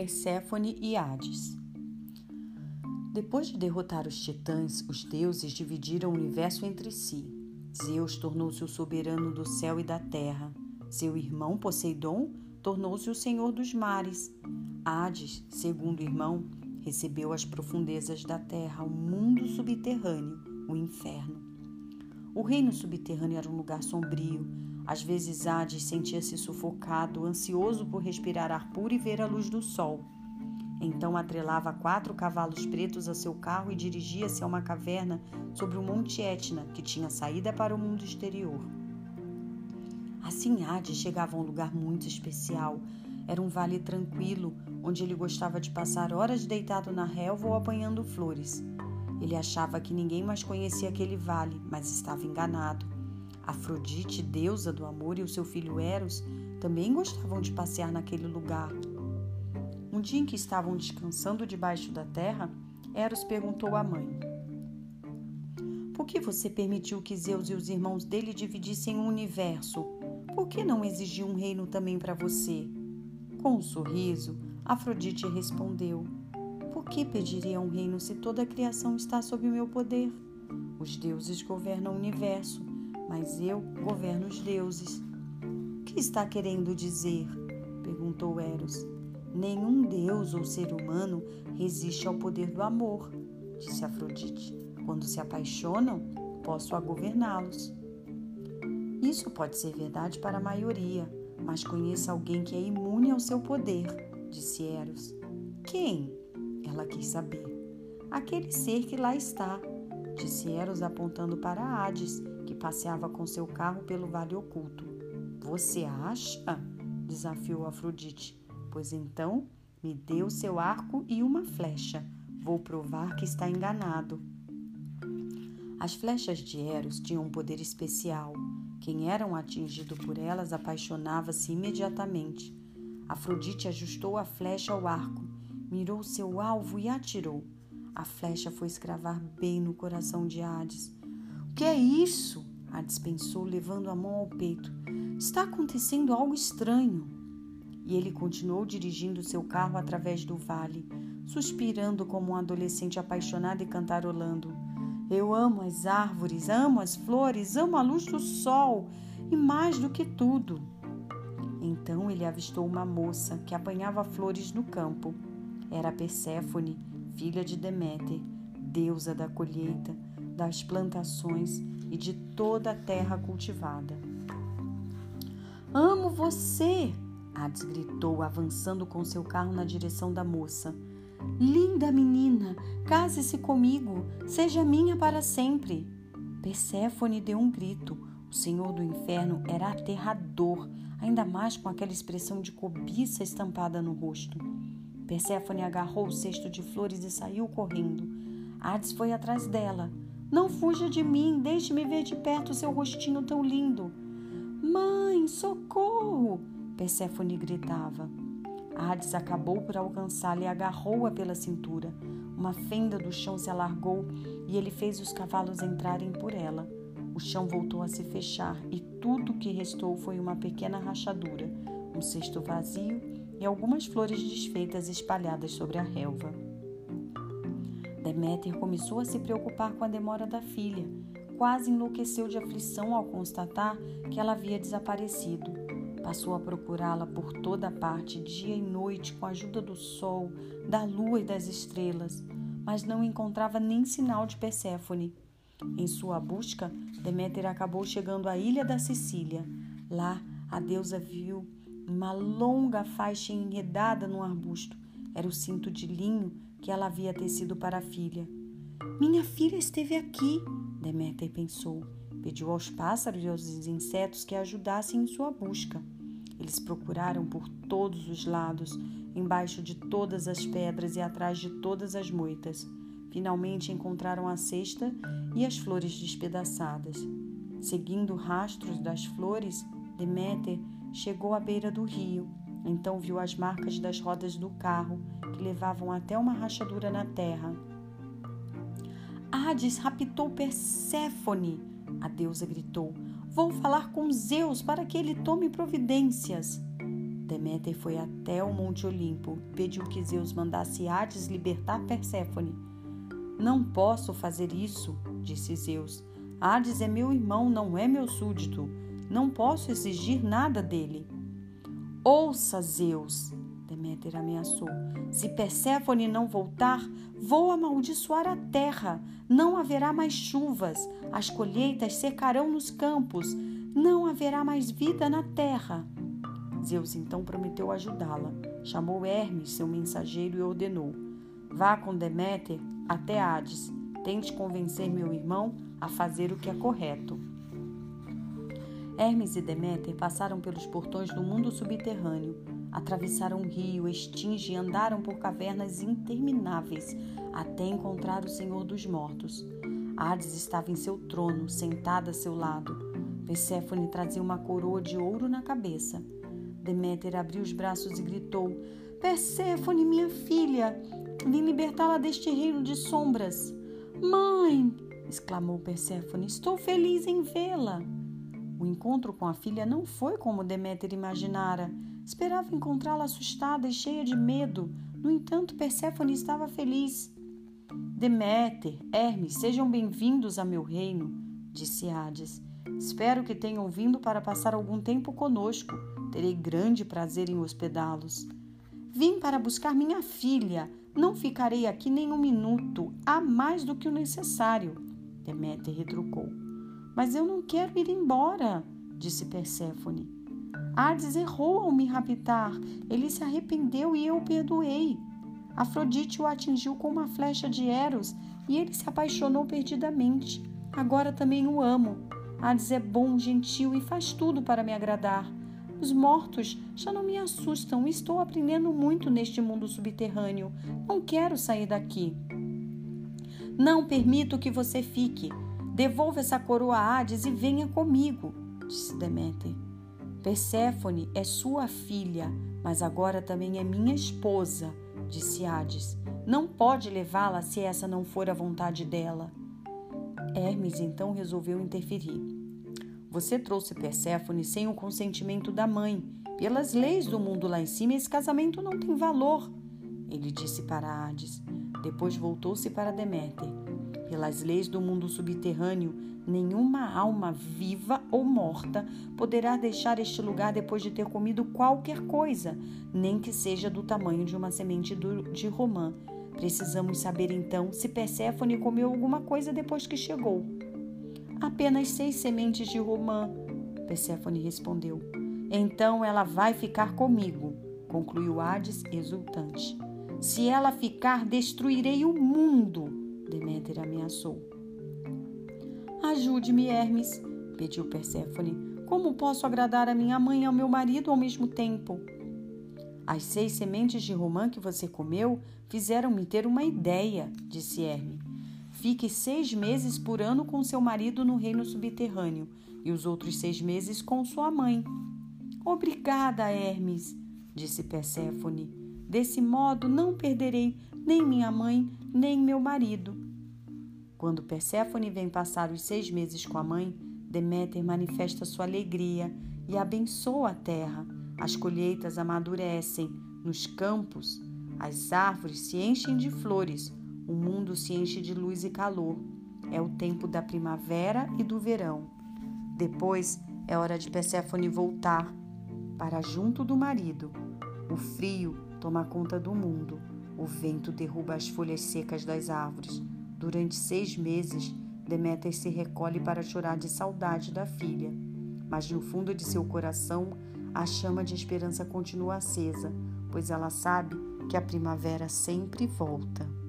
Perséfone e Hades. Depois de derrotar os titãs, os deuses dividiram o universo entre si. Zeus tornou-se o soberano do céu e da terra. Seu irmão Poseidon tornou-se o senhor dos mares. Hades, segundo irmão, recebeu as profundezas da terra, o mundo subterrâneo, o inferno. O reino subterrâneo era um lugar sombrio. Às vezes Hades sentia-se sufocado, ansioso por respirar ar puro e ver a luz do sol. Então atrelava quatro cavalos pretos a seu carro e dirigia-se a uma caverna sobre o Monte Etna, que tinha saída para o mundo exterior. Assim Hades chegava a um lugar muito especial. Era um vale tranquilo, onde ele gostava de passar horas deitado na relva ou apanhando flores. Ele achava que ninguém mais conhecia aquele vale, mas estava enganado. Afrodite, deusa do amor, e o seu filho Eros também gostavam de passear naquele lugar. Um dia em que estavam descansando debaixo da terra, Eros perguntou à mãe: Por que você permitiu que Zeus e os irmãos dele dividissem o universo? Por que não exigiu um reino também para você? Com um sorriso, Afrodite respondeu: Por que pediria um reino se toda a criação está sob meu poder? Os deuses governam o universo, mas eu governo os deuses. O que está querendo dizer? perguntou Eros. Nenhum deus ou ser humano resiste ao poder do amor, disse Afrodite. Quando se apaixonam, posso a governá-los. Isso pode ser verdade para a maioria, mas conheça alguém que é imune ao seu poder, disse Eros. Quem? Ela quis saber. Aquele ser que lá está, disse Eros apontando para Hades, que passeava com seu carro pelo vale oculto. Você acha? desafiou Afrodite. Pois então me dê o seu arco e uma flecha. Vou provar que está enganado. As flechas de Eros tinham um poder especial. Quem era atingido por elas apaixonava-se imediatamente. Afrodite ajustou a flecha ao arco, mirou seu alvo e atirou. A flecha foi escravar bem no coração de Hades. Que é isso? Hades pensou, levando a mão ao peito. Está acontecendo algo estranho e ele continuou dirigindo seu carro através do vale, suspirando como um adolescente apaixonado e cantarolando. Eu amo as árvores, amo as flores, amo a luz do sol e mais do que tudo. Então ele avistou uma moça que apanhava flores no campo. Era Perséfone, filha de Deméter, deusa da colheita, das plantações e de toda a terra cultivada. Amo você, Hades gritou, avançando com seu carro na direção da moça. Linda menina, case-se comigo, seja minha para sempre. Perséfone deu um grito. O senhor do inferno era aterrador, ainda mais com aquela expressão de cobiça estampada no rosto. Perséfone agarrou o cesto de flores e saiu correndo. Hades foi atrás dela. Não fuja de mim, deixe-me ver de perto seu rostinho tão lindo. Mãe, socorro! Perséfone gritava. Hades acabou por alcançá-la e agarrou-a pela cintura. Uma fenda do chão se alargou e ele fez os cavalos entrarem por ela. O chão voltou a se fechar e tudo o que restou foi uma pequena rachadura, um cesto vazio e algumas flores desfeitas espalhadas sobre a relva. Deméter começou a se preocupar com a demora da filha. Quase enlouqueceu de aflição ao constatar que ela havia desaparecido. Passou a procurá-la por toda parte, dia e noite, com a ajuda do sol, da lua e das estrelas, mas não encontrava nem sinal de Perséfone. Em sua busca, Deméter acabou chegando à ilha da Sicília. Lá, a deusa viu uma longa faixa enredada num arbusto. Era o cinto de linho que ela havia tecido para a filha. Minha filha esteve aqui, Deméter pensou. Pediu aos pássaros e aos insetos que a ajudassem em sua busca. Eles procuraram por todos os lados, embaixo de todas as pedras e atrás de todas as moitas. Finalmente encontraram a cesta e as flores despedaçadas. Seguindo rastros das flores, Deméter chegou à beira do rio. Então viu as marcas das rodas do carro, que levavam até uma rachadura na terra. Hades raptou Perséfone, a deusa gritou. Vou falar com Zeus para que ele tome providências. Deméter foi até o Monte Olimpo e pediu que Zeus mandasse Hades libertar Perséfone. Não posso fazer isso, disse Zeus. Hades é meu irmão, não é meu súdito. Não posso exigir nada dele. Ouça, Zeus, Deméter ameaçou. Se Perséfone não voltar, vou amaldiçoar a terra. Não haverá mais chuvas, as colheitas secarão nos campos, não haverá mais vida na terra. Zeus então prometeu ajudá-la. Chamou Hermes, seu mensageiro, e ordenou: Vá com Deméter até Hades. Tente convencer meu irmão a fazer o que é correto. Hermes e Deméter passaram pelos portões do mundo subterrâneo, atravessaram o rio, extingue e andaram por cavernas intermináveis até encontrar o Senhor dos Mortos. Hades estava em seu trono, sentada a seu lado. Perséfone trazia uma coroa de ouro na cabeça. Deméter abriu os braços e gritou: Perséfone, minha filha, vim libertá-la deste reino de sombras. Mãe! exclamou Perséfone, estou feliz em vê-la. O encontro com a filha não foi como Deméter imaginara. Esperava encontrá-la assustada e cheia de medo. No entanto, Perséfone estava feliz. Deméter, Hermes, sejam bem-vindos a meu reino, disse Hades. Espero que tenham vindo para passar algum tempo conosco. Terei grande prazer em hospedá-los. Vim para buscar minha filha. Não ficarei aqui nem um minuto, há mais do que o necessário. Deméter retrucou. Mas eu não quero ir embora, disse Perséfone. Hades errou ao me raptar. Ele se arrependeu e eu o perdoei. Afrodite o atingiu com uma flecha de Eros e ele se apaixonou perdidamente. Agora também o amo. Hades é bom, gentil e faz tudo para me agradar. Os mortos já não me assustam. Estou aprendendo muito neste mundo subterrâneo. Não quero sair daqui. Não permito que você fique. Devolva essa coroa a Hades e venha comigo, disse Deméter. Perséfone é sua filha, mas agora também é minha esposa, disse Hades. Não pode levá-la se essa não for a vontade dela. Hermes então resolveu interferir. Você trouxe Perséfone sem o consentimento da mãe. Pelas leis do mundo lá em cima, esse casamento não tem valor. Ele disse para Hades. Depois voltou-se para Deméter. Pelas leis do mundo subterrâneo, nenhuma alma viva ou morta poderá deixar este lugar depois de ter comido qualquer coisa, nem que seja do tamanho de uma semente de romã. Precisamos saber então se Perséfone comeu alguma coisa depois que chegou. Apenas seis sementes de romã, Perséfone respondeu. Então ela vai ficar comigo, concluiu Hades exultante. Se ela ficar, destruirei o mundo, Deméter ameaçou. Ajude-me, Hermes, pediu Perséfone. Como posso agradar a minha mãe e ao meu marido ao mesmo tempo? As seis sementes de romã que você comeu fizeram-me ter uma ideia, disse Hermes. Fique seis meses por ano com seu marido no reino subterrâneo e os outros seis meses com sua mãe. Obrigada, Hermes, disse Perséfone. Desse modo não perderei nem minha mãe, nem meu marido. Quando Perséfone vem passar os seis meses com a mãe, Deméter manifesta sua alegria e abençoa a terra. As colheitas amadurecem nos campos, as árvores se enchem de flores, o mundo se enche de luz e calor. É o tempo da primavera e do verão. Depois é hora de Perséfone voltar para junto do marido. O frio toma conta do mundo. O vento derruba as folhas secas das árvores. Durante seis meses, Deméter se recolhe para chorar de saudade da filha. Mas no fundo de seu coração, a chama de esperança continua acesa, pois ela sabe que a primavera sempre volta.